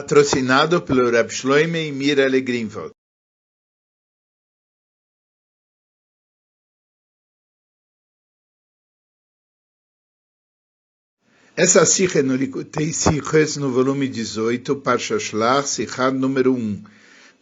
patrocinado pelo Rab Shloime e Mira Greenwald. Essa sikha no Likutei Sikhs no volume 18, Parsha Shlach, Sikhad número 1.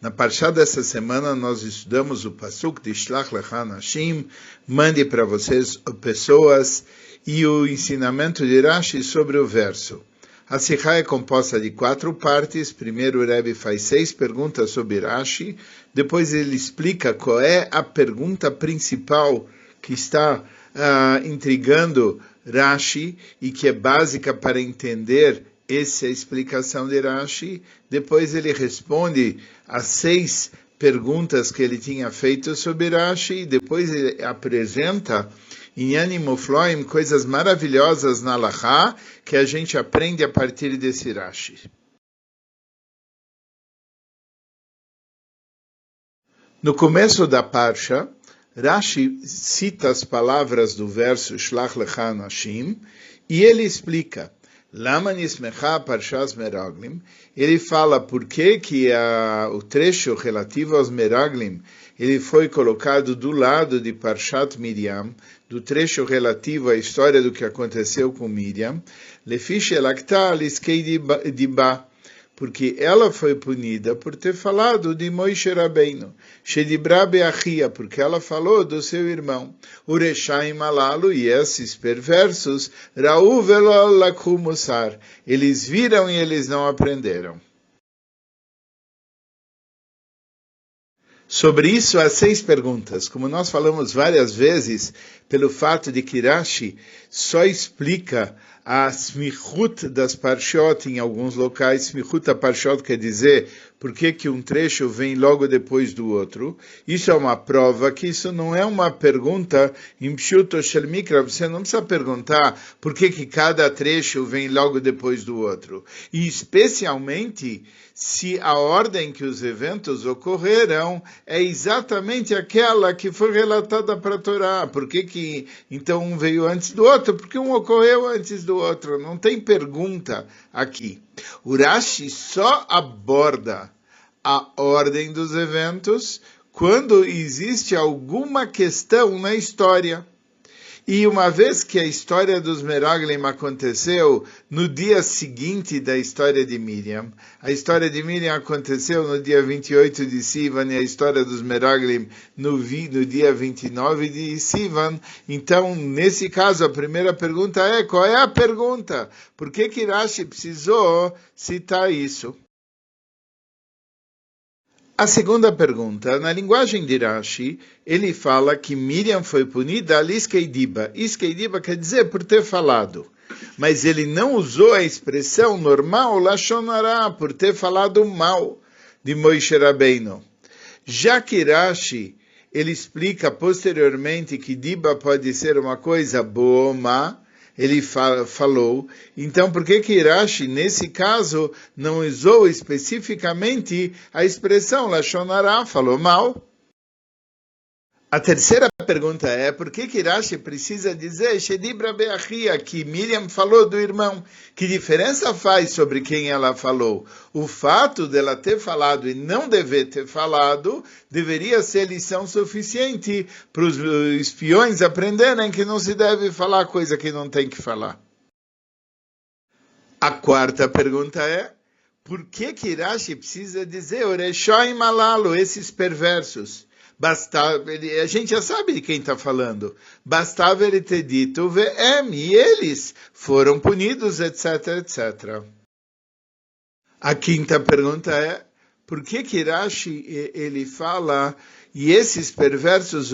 Na Parsha dessa semana nós estudamos o Pasuk de Shlach Lechan Hashim, mande para vocês pessoas, e o ensinamento de Rashi sobre o verso. A Sikha é composta de quatro partes. Primeiro, o Rebbe faz seis perguntas sobre Rashi. Depois, ele explica qual é a pergunta principal que está uh, intrigando Rashi e que é básica para entender essa explicação de Rashi. Depois, ele responde as seis perguntas que ele tinha feito sobre Rashi. Depois, ele apresenta em Ânimo Floim, coisas maravilhosas na Laha, que a gente aprende a partir desse Rashi. No começo da Parsha, Rashi cita as palavras do verso Shlach Lecha Nashim e ele explica Lama Nismecha Parshas Meraglim. Ele fala por que, que a, o trecho relativo aos Meraglim ele foi colocado do lado de Parshat Miriam, do trecho relativo à história do que aconteceu com Miriam, diba, porque ela foi punida por ter falado de Moishe Rabbeinu, Shedibra Beachia, porque ela falou do seu irmão, Ureshaim Malalo, e esses perversos, Ra'u Musar, eles viram e eles não aprenderam. Sobre isso, há seis perguntas. Como nós falamos várias vezes, pelo fato de que Rashi só explica a smichut das parshot em alguns locais. Smichut a parshot quer dizer por que, que um trecho vem logo depois do outro. Isso é uma prova que isso não é uma pergunta em Pshuto Shel Mikra. Você não precisa perguntar por que, que cada trecho vem logo depois do outro. E especialmente se a ordem que os eventos ocorreram é exatamente aquela que foi relatada para Torá. Por que, que então um veio antes do outro? Porque um ocorreu antes do outro. Não tem pergunta aqui. Urashi só aborda a ordem dos eventos quando existe alguma questão na história. E uma vez que a história dos Meraglim aconteceu no dia seguinte da história de Miriam, a história de Miriam aconteceu no dia 28 de Sivan e a história dos Meraglim no, no dia 29 de Sivan, então, nesse caso, a primeira pergunta é, qual é a pergunta? Por que que Rashi precisou citar isso? A segunda pergunta, na linguagem de Rashi, ele fala que Miriam foi punida al iskeidiba. Iskeidiba quer dizer por ter falado. Mas ele não usou a expressão normal, lachonará, por ter falado mal de Moishe Rabbeinu. Já que Rashi, ele explica posteriormente que diba pode ser uma coisa boa ou má, ele falou. Então, por que que Irashi, nesse caso, não usou especificamente a expressão Lashonará, falou mal? A terceira pergunta é, por que Kirashi precisa dizer Shedibra Beachia, que Miriam falou do irmão? Que diferença faz sobre quem ela falou? O fato dela ter falado e não dever ter falado deveria ser lição suficiente para os espiões aprenderem que não se deve falar coisa que não tem que falar. A quarta pergunta é, por que Kirashi precisa dizer Oreshoim Malalo, esses perversos? Bastava, ele, a gente já sabe de quem está falando. Bastava ele ter dito VM e eles foram punidos, etc, etc. A quinta pergunta é, por que Kirashi ele fala e esses perversos,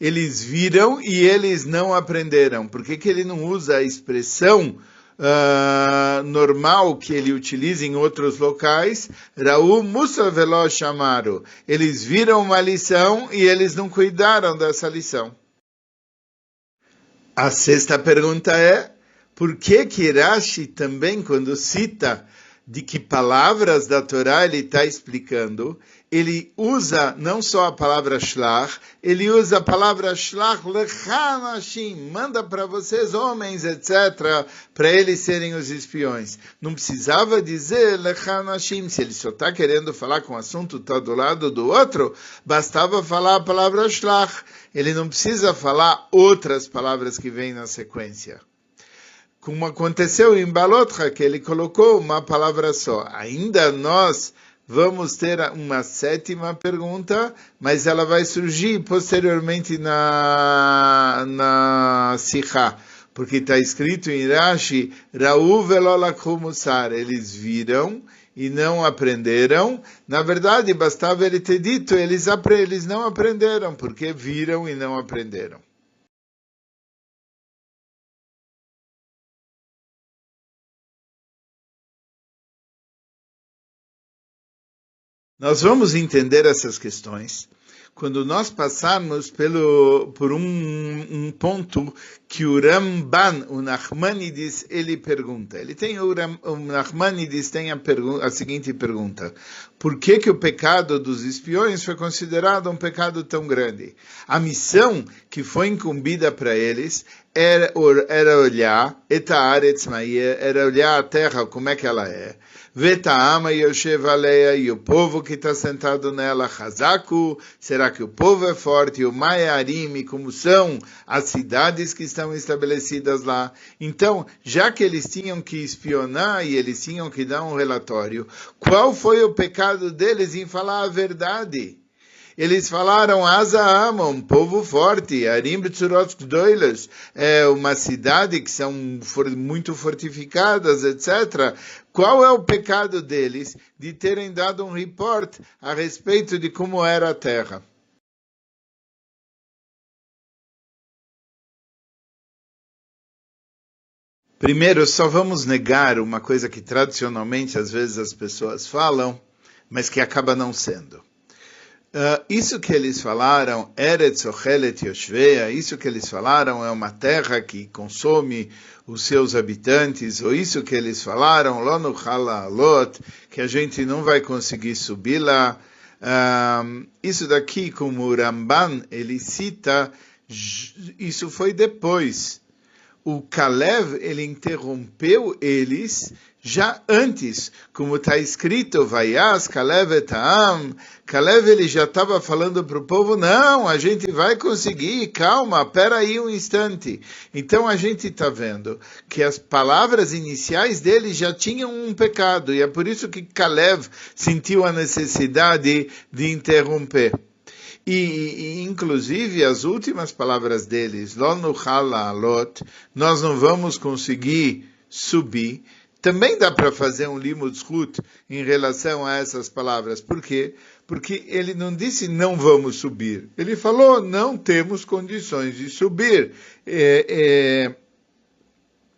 eles viram e eles não aprenderam? Por que, que ele não usa a expressão uh, normal que ele utiliza em outros locais, Raul Musa Velo chamaram. Eles viram uma lição e eles não cuidaram dessa lição. A sexta pergunta é, por que que Rashi também, quando cita de que palavras da Torá ele está explicando, ele usa não só a palavra shlach, ele usa a palavra shlach lechanashim, manda para vocês homens, etc., para eles serem os espiões. Não precisava dizer lechanashim, se ele só está querendo falar com o assunto está do lado do outro, bastava falar a palavra shlach. Ele não precisa falar outras palavras que vêm na sequência como aconteceu em Balotra, que ele colocou uma palavra só. Ainda nós vamos ter uma sétima pergunta, mas ela vai surgir posteriormente na, na Sikha, porque está escrito em Rashi, Ra'u velolakumusar, eles viram e não aprenderam. Na verdade, bastava ele ter dito, eles, eles não aprenderam, porque viram e não aprenderam. Nós vamos entender essas questões quando nós passarmos pelo, por um, um, ponto que o Ramban, o Nachmanides, ele pergunta. Ele tem o, Ram, o Nachmanides tem a, a, seguinte pergunta: Por que que o pecado dos espiões foi considerado um pecado tão grande? A missão que foi incumbida para eles era, era olhar, era olhar a terra como é que ela é Vetaama Yoshev e o povo que está sentado nela, Hazaku, será que o povo é forte? O Maiarim, como são as cidades que estão estabelecidas lá? Então, já que eles tinham que espionar e eles tinham que dar um relatório, qual foi o pecado deles em falar a verdade? Eles falaram Azaama, um povo forte, Arim B'tzurot Gdoilas, é uma cidade que são muito fortificadas, etc. Qual é o pecado deles de terem dado um report a respeito de como era a terra? Primeiro, só vamos negar uma coisa que tradicionalmente às vezes as pessoas falam, mas que acaba não sendo. Uh, isso que eles falaram, Eretz Ochelet Yoshveia, isso que eles falaram é uma terra que consome os seus habitantes, ou isso que eles falaram, Lono Lot, que a gente não vai conseguir subir lá. Uh, isso daqui, como o Ramban, ele cita, isso foi depois. O Kalev, ele interrompeu eles já antes, como está escrito, Vaias, Kalev etam, Kalev ele já estava falando para o povo, não, a gente vai conseguir, calma, espera aí um instante. Então a gente está vendo que as palavras iniciais dele já tinham um pecado, e é por isso que Kalev sentiu a necessidade de interromper. E, e, inclusive as últimas palavras deles, nós não vamos conseguir subir, também dá para fazer um limud em relação a essas palavras. Por quê? Porque ele não disse não vamos subir. Ele falou não temos condições de subir. É, é,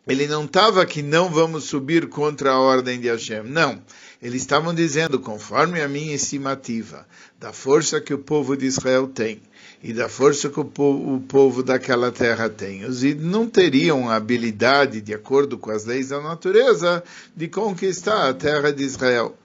ele não estava que não vamos subir contra a ordem de Hashem. Não. Eles estavam dizendo, conforme a minha estimativa, da força que o povo de Israel tem, e da força que o povo, o povo daquela terra tem. Os não teriam a habilidade, de acordo com as leis da natureza, de conquistar a terra de Israel.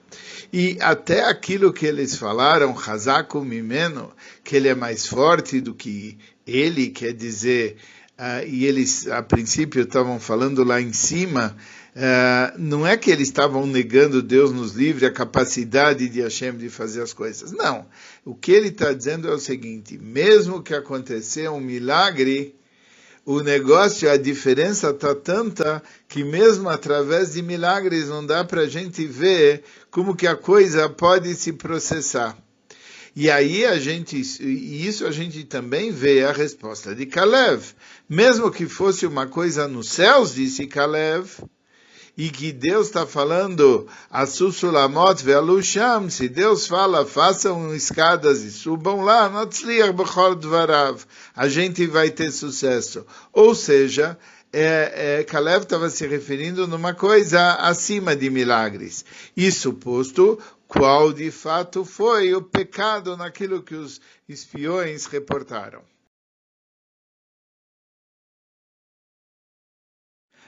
E até aquilo que eles falaram, Hazaku Mimeno, que ele é mais forte do que ele, quer dizer, uh, e eles a princípio estavam falando lá em cima, Uh, não é que eles estavam negando Deus nos livre a capacidade de Hashem de fazer as coisas. Não. O que ele está dizendo é o seguinte: mesmo que aconteça um milagre, o negócio, a diferença está tanta que mesmo através de milagres não dá para a gente ver como que a coisa pode se processar. E aí a gente, e isso a gente também vê a resposta de Kalev. Mesmo que fosse uma coisa nos céus, disse Kalev, e que Deus está falando a Susulamot ve'alusham, se Deus fala, façam escadas e subam lá, a gente vai ter sucesso. Ou seja, é, é, Caleb estava se referindo numa coisa acima de milagres. Isso posto, qual de fato foi o pecado naquilo que os espiões reportaram.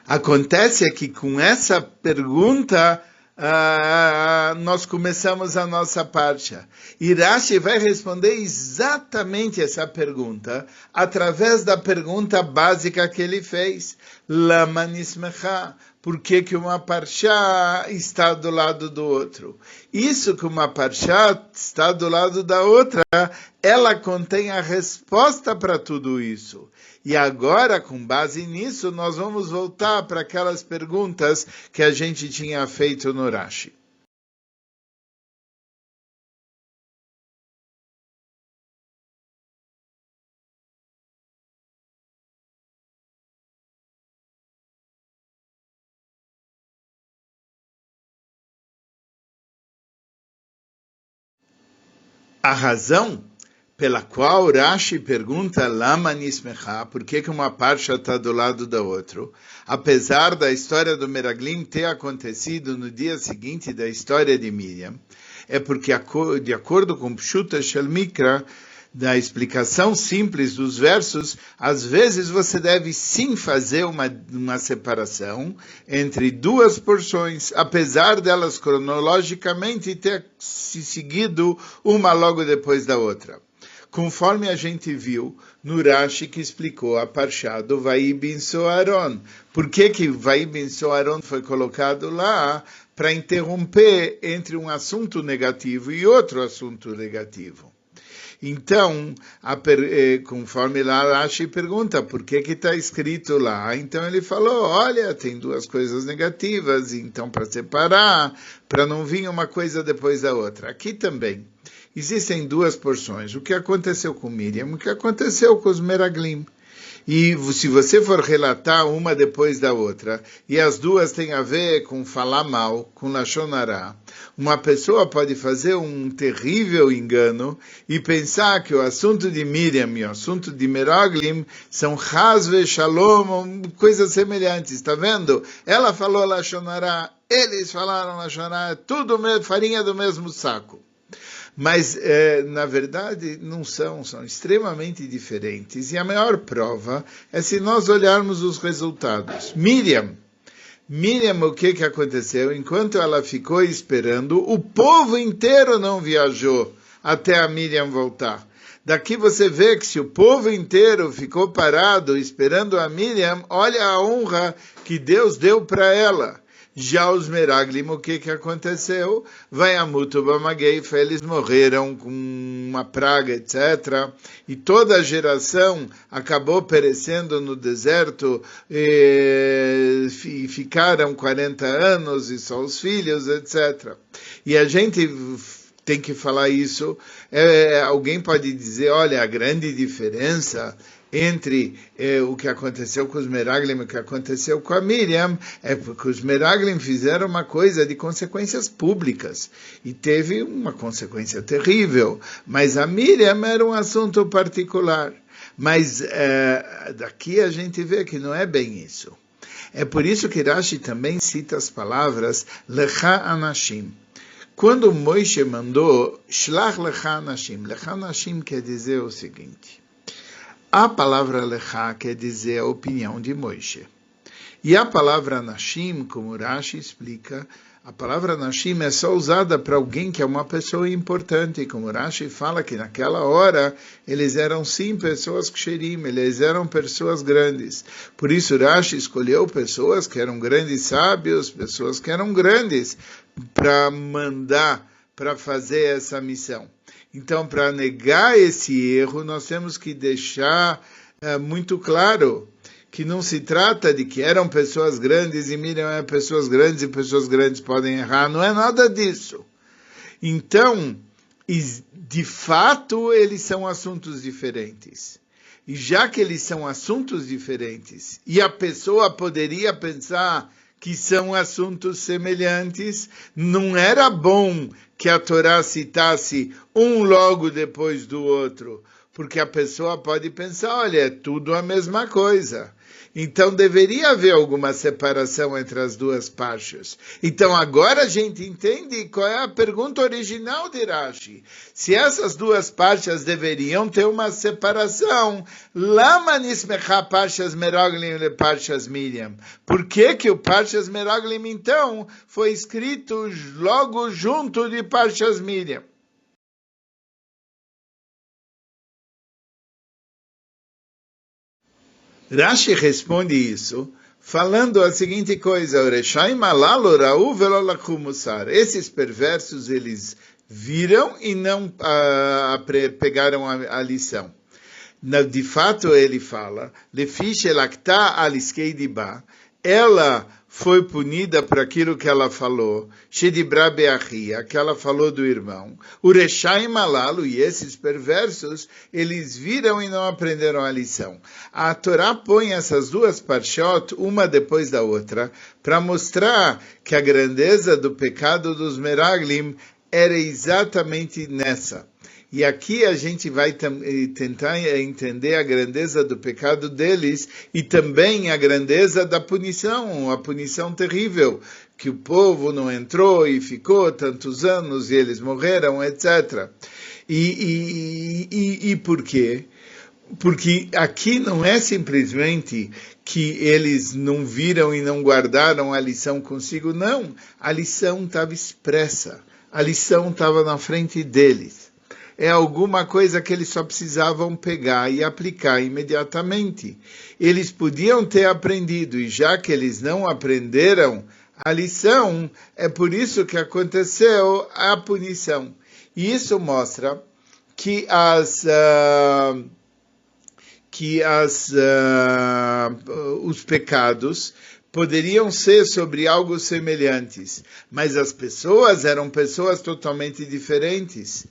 Acontece que com essa pergunta, ah, nós começamos a nossa parte. E Rashi vai responder exatamente essa pergunta através da pergunta básica que ele fez. Lama nismecha. Por que, uma parchá está do lado do outro? Isso que uma parchá está do lado da outra, ela contém a resposta para tudo isso. E agora, com base nisso, nós vamos voltar para aquelas perguntas que a gente tinha feito no Rashi. A razão pela qual Rashi pergunta Lama Nismecha, por que, que uma parcha está do lado da outra, apesar da história do Meraglim ter acontecido no dia seguinte da história de Miriam, é porque, de acordo com Pshuta Shalmikra, da explicação simples dos versos, às vezes você deve sim fazer uma, uma separação entre duas porções, apesar delas cronologicamente ter se seguido uma logo depois da outra conforme a gente viu no Rashi que explicou a Parshá do Vaibin Soaron. Por que que Vaibin Soaron foi colocado lá? Para interromper entre um assunto negativo e outro assunto negativo. Então, a, eh, conforme lá Rashi pergunta, por que que está escrito lá? Então ele falou, olha, tem duas coisas negativas, então para separar, para não vir uma coisa depois da outra. Aqui também existem duas porções. O que aconteceu com Miriam, o que aconteceu com os Meraglim. E se você for relatar uma depois da outra, e as duas têm a ver com falar mal, com Lachonará, uma pessoa pode fazer um terrível engano e pensar que o assunto de Miriam e o assunto de Meraglim são Hazve, Shalom, coisas semelhantes, está vendo? Ela falou Lachonará, eles falaram Lachonará, tudo farinha do mesmo saco mas é, na verdade não são, são extremamente diferentes. E a maior prova é se nós olharmos os resultados. Miriam, Miriam, o que, que aconteceu? Enquanto ela ficou esperando, o povo inteiro não viajou até a Miriam voltar. Daqui você vê que se o povo inteiro ficou parado esperando a Miriam, olha a honra que Deus deu para ela. Já os Meraglim, o que, que aconteceu? Vai a Mutubamagueifa, eles morreram com uma praga, etc. E toda a geração acabou perecendo no deserto e ficaram 40 anos e só os filhos, etc. E a gente tem que falar isso. É, alguém pode dizer, olha, a grande diferença entre eh, o que aconteceu com os Meraglim e o que aconteceu com a Miriam, é porque os Meraglim fizeram uma coisa de consequências públicas e teve uma consequência terrível, mas a Miriam era um assunto particular. Mas eh, daqui a gente vê que não é bem isso. É por isso que Rashi também cita as palavras Lecha Anashim. Quando Moishe mandou Shlach Lecha Anashim, Lecha Anashim quer dizer o seguinte, a palavra Lechá quer dizer a opinião de Moisés. E a palavra Nashim, como Rashi explica, a palavra Nashim é só usada para alguém que é uma pessoa importante, como Rashi fala que naquela hora eles eram sim pessoas ksherim, eles eram pessoas grandes. Por isso Rashi escolheu pessoas que eram grandes sábios, pessoas que eram grandes, para mandar, para fazer essa missão. Então, para negar esse erro, nós temos que deixar é, muito claro que não se trata de que eram pessoas grandes e Miriam é pessoas grandes e pessoas grandes podem errar. Não é nada disso. Então, de fato, eles são assuntos diferentes. E já que eles são assuntos diferentes, e a pessoa poderia pensar que são assuntos semelhantes, não era bom que a Torá citasse um logo depois do outro, porque a pessoa pode pensar, olha, é tudo a mesma coisa. Então deveria haver alguma separação entre as duas partes. Então agora a gente entende qual é a pergunta original de Rashi. Se essas duas partes deveriam ter uma separação, lama nismecha parchas meroglim le parchas Miriam. Por que que o parchas meroglim então foi escrito logo junto de parchas Miriam? Rashi responde isso falando a seguinte coisa: Esses perversos eles viram e não uh, pegaram a, a lição. De fato, ele fala: ela foi punida por aquilo que ela falou, Shedibra Beahia, que ela falou do irmão. Ureshai Malalo, e esses perversos, eles viram e não aprenderam a lição. A Torá põe essas duas parshot, uma depois da outra, para mostrar que a grandeza do pecado dos Meraglim era exatamente nessa. E aqui a gente vai tentar entender a grandeza do pecado deles e também a grandeza da punição, a punição terrível, que o povo não entrou e ficou tantos anos e eles morreram, etc. E, e, e, e por quê? Porque aqui não é simplesmente que eles não viram e não guardaram a lição consigo, não. A lição estava expressa, a lição estava na frente deles é alguma coisa que eles só precisavam pegar e aplicar imediatamente. Eles podiam ter aprendido, e já que eles não aprenderam a lição, é por isso que aconteceu a punição. E isso mostra que as. Uh, que as, uh, os pecados poderiam ser sobre algo semelhantes, mas as pessoas eram pessoas totalmente diferentes.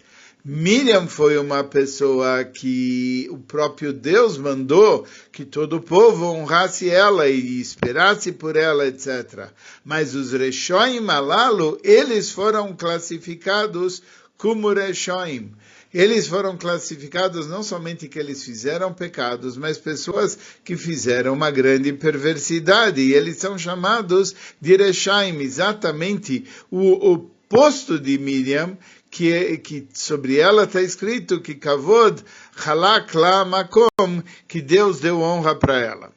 Miriam foi uma pessoa que o próprio Deus mandou que todo o povo honrasse ela e esperasse por ela, etc. Mas os Reshoim Malalo, eles foram classificados como Reshoim. Eles foram classificados não somente que eles fizeram pecados, mas pessoas que fizeram uma grande perversidade. E eles são chamados de Reshaim, exatamente o oposto de Miriam, que, que sobre ela está escrito que Kavod Halak La Makom, que Deus deu honra para ela.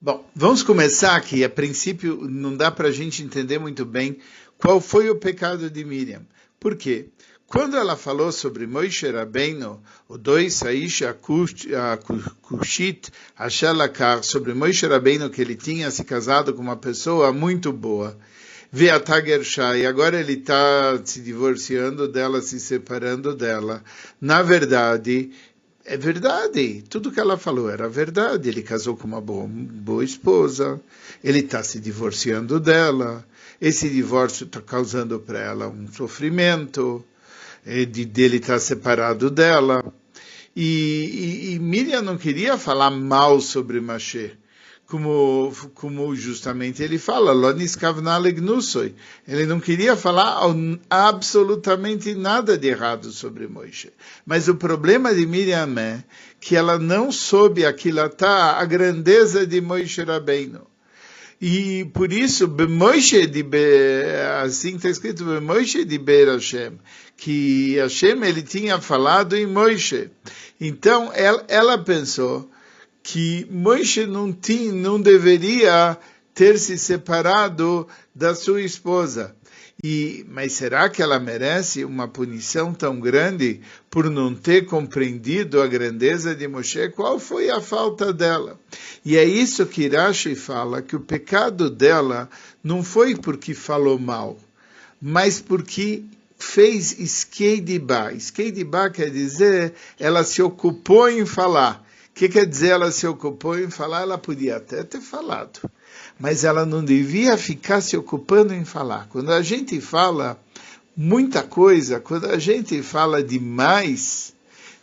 Bom, vamos começar aqui. A princípio, não dá para a gente entender muito bem qual foi o pecado de Miriam. Por quê? Quando ela falou sobre Moishe Rabbeinu, o dois Saisha Kushit Ashalakar, sobre Moishe Rabbeinu, que ele tinha se casado com uma pessoa muito boa, e agora ele está se divorciando dela, se separando dela. Na verdade, é verdade. Tudo que ela falou era verdade. Ele casou com uma boa, boa esposa. Ele está se divorciando dela. Esse divórcio está causando para ela um sofrimento. É, de dele estar separado dela. E, e, e, Miriam não queria falar mal sobre Machê, como, como justamente ele fala, ele não queria falar absolutamente nada de errado sobre Moisés. Mas o problema de Miriam é que ela não soube aquilatar a grandeza de Moisés Rabbeinu. E por isso, Moishe de assim está escrito, Moishe de Ber Hashem, que Hashem ele tinha falado em Moishe. Então ela, ela pensou que Moishe não, tinha, não deveria ter se separado da sua esposa. E, mas será que ela merece uma punição tão grande por não ter compreendido a grandeza de Moshe? Qual foi a falta dela? E é isso que Rashi fala, que o pecado dela não foi porque falou mal, mas porque fez esqueidibá. Esqueidibá quer dizer, ela se ocupou em falar. O que quer dizer ela se ocupou em falar? Ela podia até ter falado mas ela não devia ficar se ocupando em falar. Quando a gente fala muita coisa, quando a gente fala demais,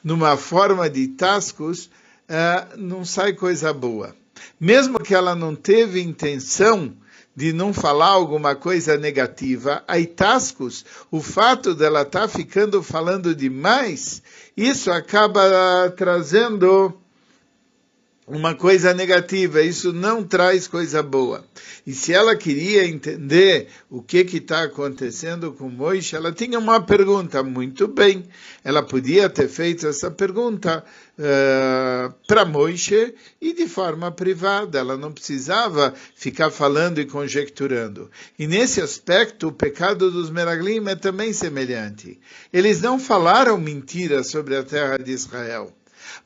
numa forma de tascos, uh, não sai coisa boa. Mesmo que ela não teve intenção de não falar alguma coisa negativa, a Itascus, o fato dela estar tá ficando falando demais, isso acaba trazendo uma coisa negativa, isso não traz coisa boa. E se ela queria entender o que está acontecendo com Moisés, ela tinha uma pergunta, muito bem, ela podia ter feito essa pergunta uh, eh, para Moisés e de forma privada, ela não precisava ficar falando e conjecturando. E nesse aspecto, o pecado dos Meraglim é também semelhante. Eles não falaram mentiras sobre a terra de Israel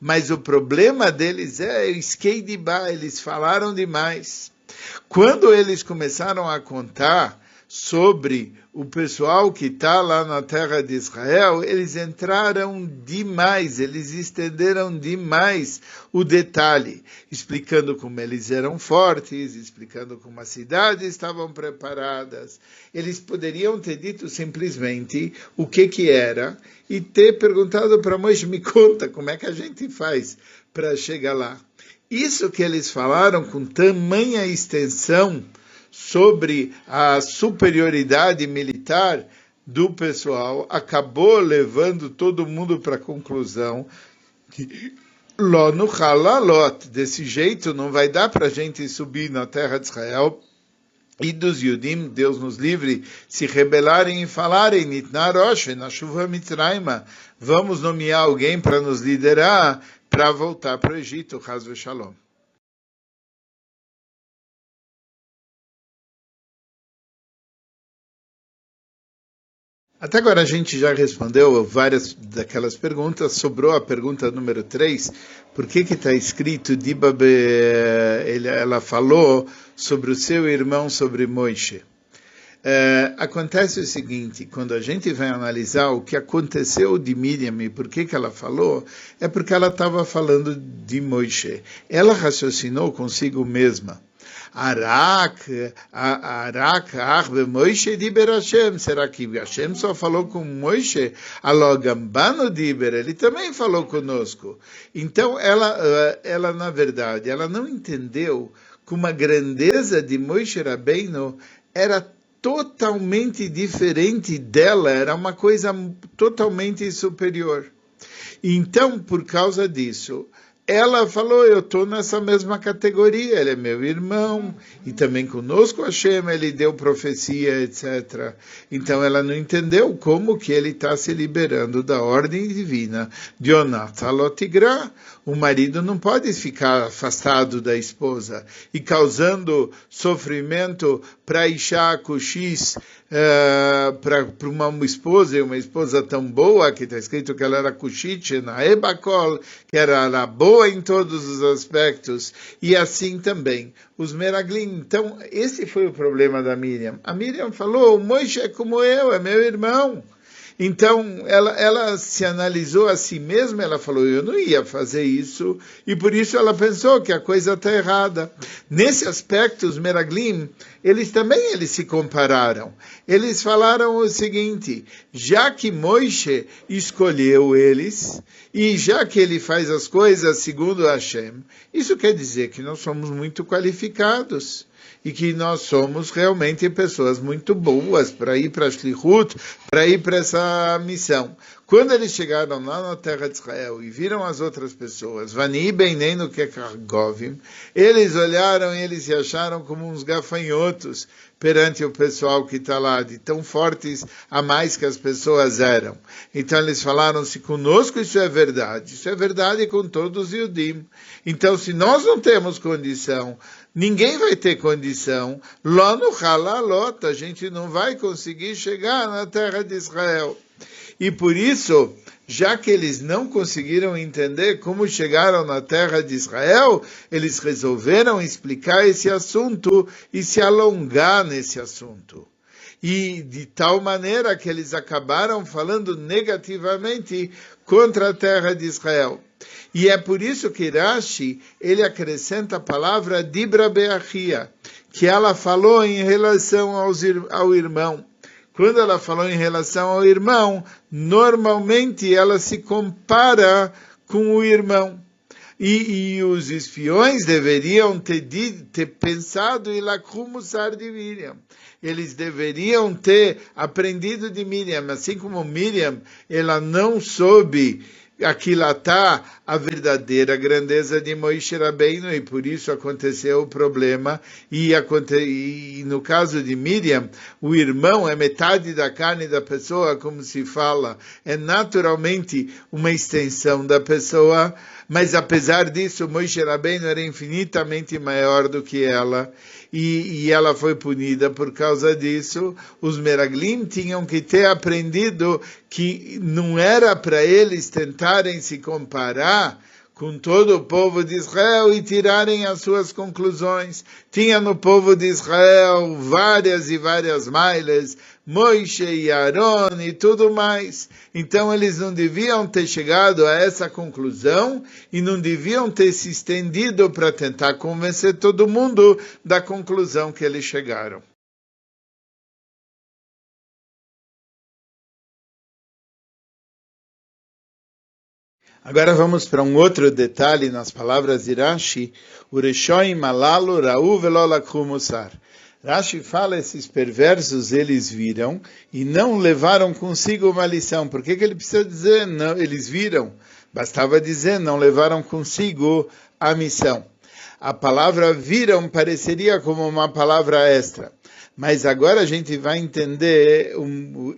mas o problema deles é o eles falaram demais. Quando eles começaram a contar sobre o pessoal que está lá na terra de Israel, eles entraram demais, eles estenderam demais o detalhe, explicando como eles eram fortes, explicando como as cidades estavam preparadas. Eles poderiam ter dito simplesmente o que que era e ter perguntado para Moisés, me conta como é que a gente faz para chegar lá. Isso que eles falaram com tamanha extensão, sobre a superioridade militar do pessoal, acabou levando todo mundo para a conclusão que Ló no Halalot, desse jeito não vai dar para a gente subir na terra de Israel e dos Yudim, Deus nos livre, se rebelarem e falarem, Nitnarosh, na chuva Mitraima, vamos nomear alguém para nos liderar, para voltar para o Egito, Hazve Shalom. Até agora a gente já respondeu várias daquelas perguntas, sobrou a pergunta número 3, por que está escrito, Dibabe, ela falou sobre o seu irmão, sobre Moisés. É, acontece o seguinte, quando a gente vai analisar o que aconteceu de Miriam e por que, que ela falou, é porque ela estava falando de Moisés. Ela raciocinou consigo mesma. Arak, Arak, Arbe, Moishe Diber Hashem. Será que Hashem só falou com Moishe? Alogambano Diber, ele também falou conosco. Então, ela, eh, ela, na verdade, ela não entendeu como a grandeza de Moishe Rabbeinu era totalmente diferente dela, era uma coisa totalmente superior. Então, por causa disso, ela falou, eu estou nessa mesma categoria, ele é meu irmão, e também conosco Hashem, ele deu profecia, etc. Então ela não entendeu como que ele está se liberando da ordem divina de Onatalotigra. O marido não pode ficar afastado da esposa e causando sofrimento para Isha Kushis, uh, para uma esposa, e uma esposa tão boa, que está escrito que ela era Kushit, na Ebakol, que era, era boa em todos os aspectos, e assim também os Meraglim. Então, esse foi o problema da Miriam. A Miriam falou: Moisés é como eu, é meu irmão. Então, ela, ela se analisou a si mesma, ela falou, eu não ia fazer isso, e por isso ela pensou que a coisa está errada. Nesse aspecto, os Meraglim, eles também eles se compararam. Eles falaram o seguinte, já que Moisés escolheu eles, e já que ele faz as coisas segundo Hashem, isso quer dizer que nós somos muito qualificados e que nós somos realmente pessoas muito boas para ir para Shlichut, para ir para essa missão. Quando eles chegaram lá na terra de Israel e viram as outras pessoas, Vani no Kekargovim, eles olharam e eles se acharam como uns gafanhotos perante o pessoal que está lá, de tão fortes a mais que as pessoas eram. Então eles falaram: se conosco isso é verdade, isso é verdade com todos os Yudim. Então, se nós não temos condição ninguém vai ter condição. Lá no Halalot, a gente não vai conseguir chegar na terra de Israel. E por isso, já que eles não conseguiram entender como chegaram na terra de Israel, eles resolveram explicar esse assunto e se alongar nesse assunto. E de tal maneira que eles acabaram falando negativamente contra a terra de Israel. E é por isso que Rashi, ele acrescenta a palavra Dibra Beachia, que ela falou em relação aos, ao irmão. Quando ela falou em relação ao irmão, normalmente ela se compara com o irmão. E, e, os espiões deveriam ter, ter pensado em Lakumusar de Miriam. Eles deveriam ter aprendido de Miriam, assim como Miriam, ela não soube aquilatar a verdadeira grandeza de Moisés Rabbeinu e por isso aconteceu o problema e, e, no caso de Miriam, o irmão é metade da carne da pessoa, como se fala, é naturalmente uma extensão da pessoa, mas apesar disso, Moisés Rabbeinu era infinitamente maior do que ela e, e, ela foi punida por causa disso. Os Meraglim tinham que ter aprendido que não era para eles tentarem se comparar com todo o povo de Israel e tirarem as suas conclusões. Tinha no povo de Israel várias e várias mailas, Moishe e Aaron e tudo mais. Então eles não deviam ter chegado a essa conclusão e não deviam ter se estendido para tentar convencer todo mundo da conclusão que eles chegaram. Agora vamos para um outro detalhe nas palavras de Rashi, Ureshoim malalu ra'u velolakhu musar. Rashi fala, esses perversos eles viram e não levaram consigo uma lição. Por que, que ele precisa dizer, não, eles viram? Bastava dizer, não levaram consigo a missão. A palavra viram pareceria como uma palavra extra. Mas agora a gente vai entender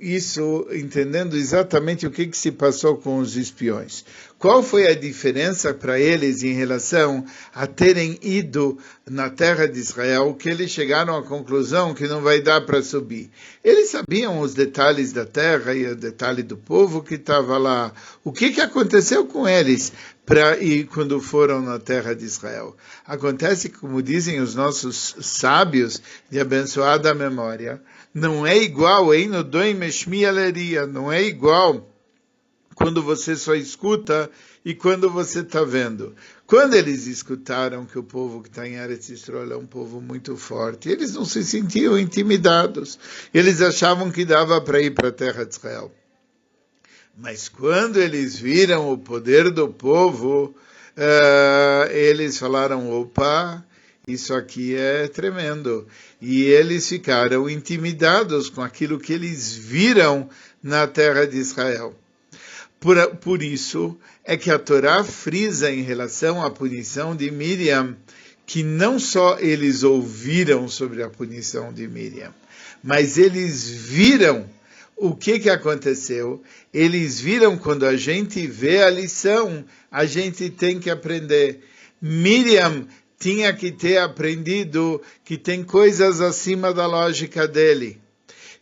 isso, entendendo exatamente o que, que se passou com os espiões. Qual foi a diferença para eles em relação a terem ido na terra de Israel, que eles chegaram à conclusão que não vai dar para subir? Eles sabiam os detalhes da terra e o detalhe do povo que estava lá. O que, que aconteceu com eles para ir quando foram na terra de Israel? Acontece, como dizem os nossos sábios de abençoada memória, não é igual, não é igual quando você só escuta e quando você está vendo. Quando eles escutaram que o povo que está em Eretz Yisrael é um povo muito forte, eles não se sentiam intimidados. Eles achavam que dava para ir para a terra de Israel. Mas quando eles viram o poder do povo, uh, eles falaram: opa, isso aqui é tremendo. E eles ficaram intimidados com aquilo que eles viram na terra de Israel. Por, por isso é que a Torá frisa em relação à punição de Miriam, que não só eles ouviram sobre a punição de Miriam, mas eles viram o que, que aconteceu. Eles viram quando a gente vê a lição, a gente tem que aprender. Miriam tinha que ter aprendido que tem coisas acima da lógica dele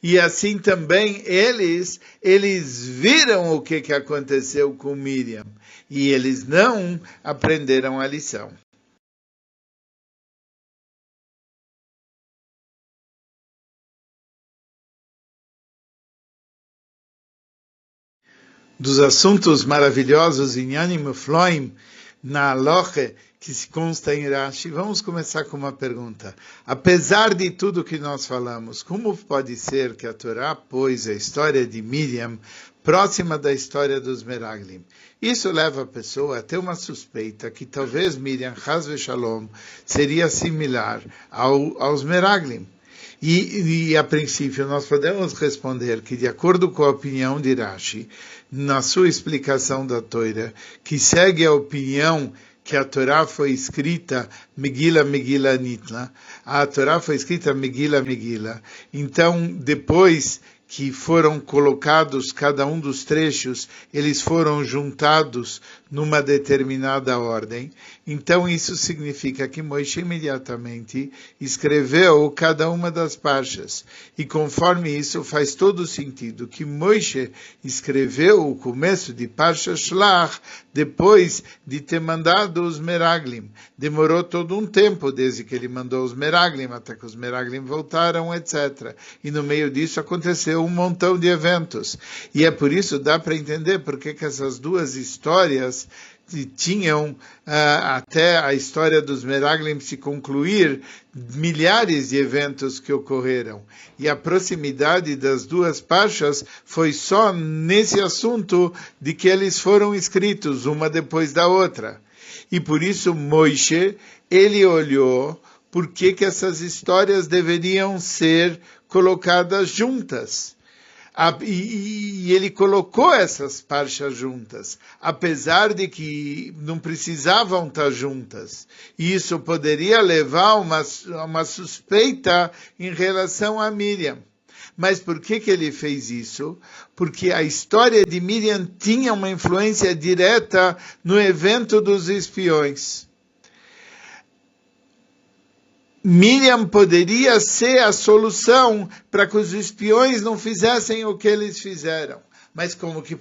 e assim também eles, eles viram o que, que aconteceu com Miriam e eles não aprenderam a lição. Dos assuntos maravilhosos em Yanim Floim, na Aloche, que se consta em Rashi, vamos começar com uma pergunta. Apesar de tudo que nós falamos, como pode ser que a Torá pôs a história de Miriam próxima da história dos Meraglim? Isso leva a pessoa a ter uma suspeita que talvez Miriam, Hazve Shalom, seria similar ao, aos Meraglim. E, e, a princípio nós podemos responder que, de acordo com a opinião de Rashi, na sua explicação da Torá, que segue a opinião que a Torá foi escrita Megila Megila Nitla, a Torá foi escrita Megila Megila. Então, depois que foram colocados cada um dos trechos, eles foram juntados numa determinada ordem. Então isso significa que Moisés imediatamente escreveu cada uma das parchas. E conforme isso faz todo sentido que Moisés escreveu o começo de Parsha Shlach depois de ter mandado os Meraglim. Demorou todo um tempo desde que ele mandou os Meraglim até que os Meraglim voltaram, etc. E no meio disso aconteceu um montão de eventos. E é por isso dá para entender por que essas duas histórias tinham uh, até a história dos Meraglim se concluir milhares de eventos que ocorreram e a proximidade das duas parchas foi só nesse assunto de que eles foram escritos uma depois da outra E por isso Moishe, ele olhou por que, que essas histórias deveriam ser colocadas juntas. E, ele colocou essas parchas juntas, apesar de que não precisavam estar juntas. E isso poderia levar a uma, uma suspeita em relação a Miriam. Mas por que, que ele fez isso? Porque a história de Miriam tinha uma influência direta no evento dos espiões. Miriam poderia ser a solução para que os espiões não fizessem o que eles fizeram. Mas como que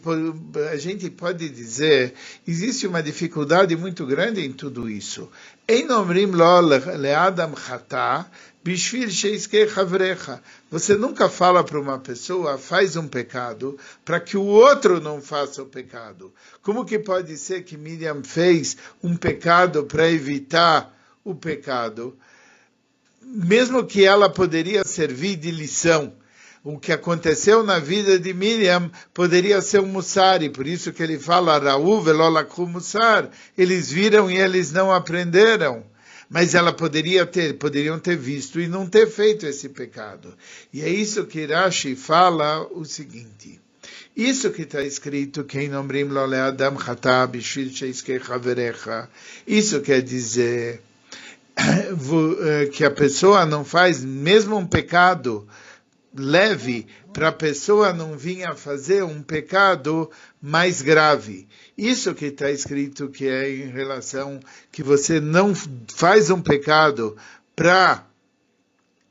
a gente pode dizer, existe uma dificuldade muito grande em tudo isso. Em lo leadam chata, bishvil sheiskei chavrecha. Você nunca fala para uma pessoa, faz um pecado, para que o outro não faça o pecado. Como que pode ser que Miriam fez um pecado para evitar o pecado? Mesmo que ela poderia servir de lição, o que aconteceu na vida de Miriam poderia ser um Musari, por isso que ele fala, Raú velolaku Musar, eles viram e eles não aprenderam. Mas ela poderia ter, poderiam ter visto e não ter feito esse pecado. E é isso que Rashi fala o seguinte. Isso que está escrito, chatab, isso quer dizer que a pessoa não faz mesmo um pecado leve para a pessoa não vir a fazer um pecado mais grave. Isso que está escrito que é em relação que você não faz um pecado para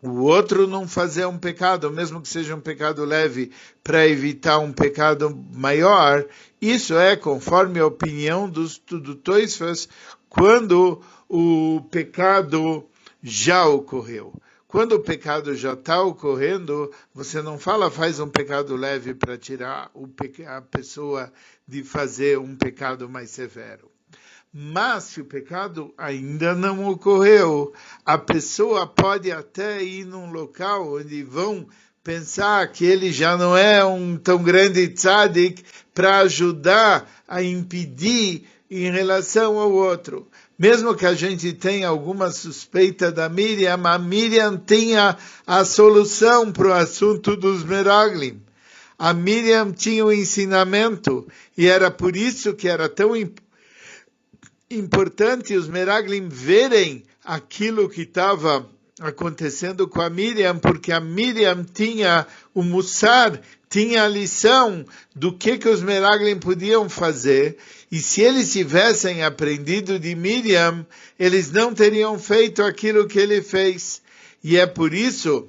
o outro não fazer um pecado, mesmo que seja um pecado leve, para evitar um pecado maior. Isso é conforme a opinião dos do Toisfas, quando o pecado já ocorreu. Quando o pecado já está ocorrendo, você não fala faz um pecado leve para tirar a pessoa de fazer um pecado mais severo. Mas se o pecado ainda não ocorreu, a pessoa pode até ir num local onde vão pensar que ele já não é um tão grande tzadik para ajudar a impedir em relação ao outro. Mesmo que a gente tenha alguma suspeita da Miriam, a Miriam tinha a solução para o assunto dos Meraglim. A Miriam tinha o ensinamento e era por isso que era tão importante os Meraglim verem aquilo que estava acontecendo com a Miriam, porque a Miriam tinha o Mussar, tinha a lição do que, que os Meraglim podiam fazer, e se eles tivessem aprendido de Miriam, eles não teriam feito aquilo que ele fez. E é por isso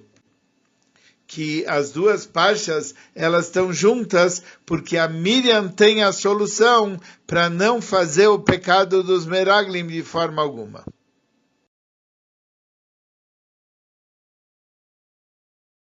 que as duas parchas elas estão juntas, porque a Miriam tem a solução para não fazer o pecado dos Meraglim de forma alguma.